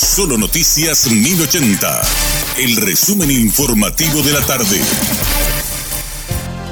Solo Noticias 1080. El resumen informativo de la tarde.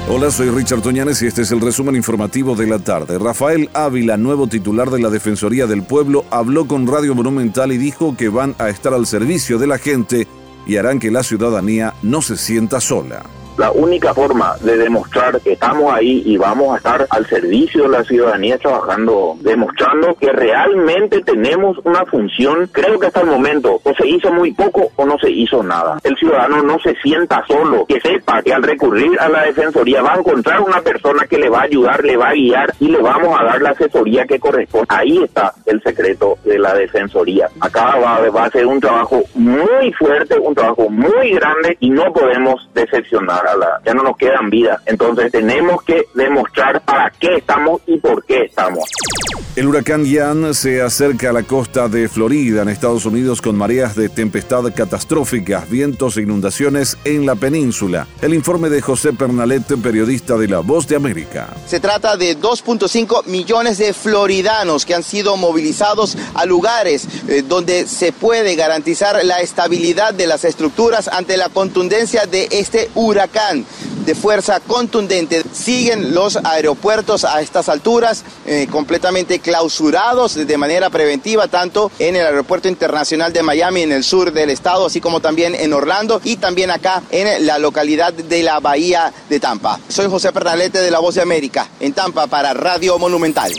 Hola, soy Richard Toñanes y este es el resumen informativo de la tarde. Rafael Ávila, nuevo titular de la Defensoría del Pueblo, habló con Radio Monumental y dijo que van a estar al servicio de la gente y harán que la ciudadanía no se sienta sola. La única forma de demostrar que estamos ahí y vamos a estar al servicio de la ciudadanía trabajando, demostrando que realmente tenemos una función, creo que hasta el momento o se hizo muy poco o no se hizo nada. El ciudadano no se sienta solo, que sepa que al recurrir a la Defensoría va a encontrar una persona que le va a ayudar, le va a guiar y le vamos a dar la asesoría que corresponde. Ahí está el secreto de la Defensoría. Acá va, va a ser un trabajo muy fuerte, un trabajo muy grande y no podemos decepcionar ya no nos quedan vidas. Entonces tenemos que demostrar para qué estamos y por qué estamos. El huracán Ian se acerca a la costa de Florida, en Estados Unidos, con mareas de tempestad catastróficas, vientos e inundaciones en la península. El informe de José Pernalete, periodista de La Voz de América. Se trata de 2.5 millones de floridanos que han sido movilizados a lugares eh, donde se puede garantizar la estabilidad de las estructuras ante la contundencia de este huracán de fuerza contundente. Siguen los aeropuertos a estas alturas eh, completamente clausurados de manera preventiva, tanto en el Aeropuerto Internacional de Miami, en el sur del estado, así como también en Orlando y también acá en la localidad de la Bahía de Tampa. Soy José Pernalete de La Voz de América, en Tampa para Radio Monumental.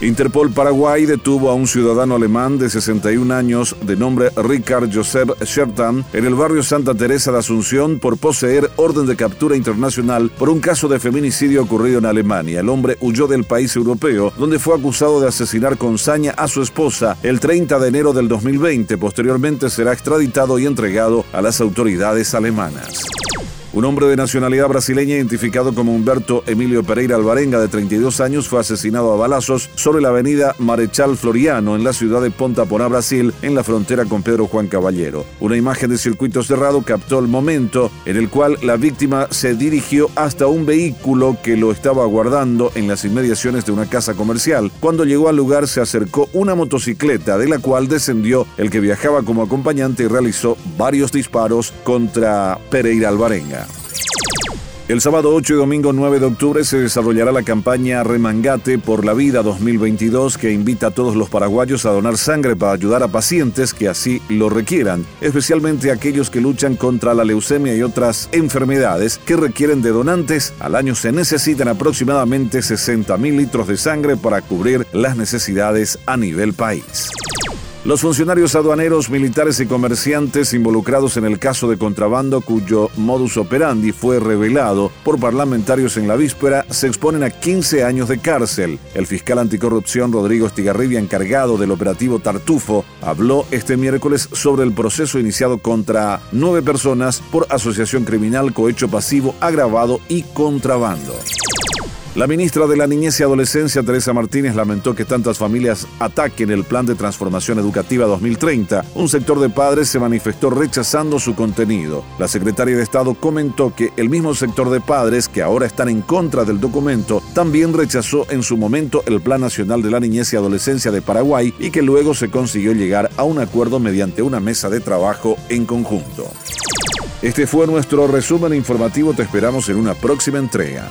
Interpol Paraguay detuvo a un ciudadano alemán de 61 años de nombre Richard Joseph Schertan en el barrio Santa Teresa de Asunción por poseer orden de captura internacional por un caso de feminicidio ocurrido en Alemania. El hombre huyó del país europeo donde fue acusado de asesinar con saña a su esposa el 30 de enero del 2020. Posteriormente será extraditado y entregado a las autoridades alemanas. Un hombre de nacionalidad brasileña identificado como Humberto Emilio Pereira Alvarenga, de 32 años, fue asesinado a balazos sobre la avenida Marechal Floriano en la ciudad de Ponta Porá, Brasil, en la frontera con Pedro Juan Caballero. Una imagen de circuito cerrado captó el momento en el cual la víctima se dirigió hasta un vehículo que lo estaba aguardando en las inmediaciones de una casa comercial. Cuando llegó al lugar se acercó una motocicleta de la cual descendió el que viajaba como acompañante y realizó varios disparos contra Pereira Alvarenga. El sábado 8 y domingo 9 de octubre se desarrollará la campaña Remangate por la Vida 2022 que invita a todos los paraguayos a donar sangre para ayudar a pacientes que así lo requieran, especialmente aquellos que luchan contra la leucemia y otras enfermedades que requieren de donantes. Al año se necesitan aproximadamente 60 mil litros de sangre para cubrir las necesidades a nivel país. Los funcionarios aduaneros, militares y comerciantes involucrados en el caso de contrabando cuyo modus operandi fue revelado por parlamentarios en la víspera se exponen a 15 años de cárcel. El fiscal anticorrupción Rodrigo Estigarribia, encargado del operativo Tartufo, habló este miércoles sobre el proceso iniciado contra nueve personas por asociación criminal, cohecho pasivo, agravado y contrabando. La ministra de la Niñez y Adolescencia, Teresa Martínez, lamentó que tantas familias ataquen el Plan de Transformación Educativa 2030. Un sector de padres se manifestó rechazando su contenido. La secretaria de Estado comentó que el mismo sector de padres que ahora están en contra del documento también rechazó en su momento el Plan Nacional de la Niñez y Adolescencia de Paraguay y que luego se consiguió llegar a un acuerdo mediante una mesa de trabajo en conjunto. Este fue nuestro resumen informativo. Te esperamos en una próxima entrega.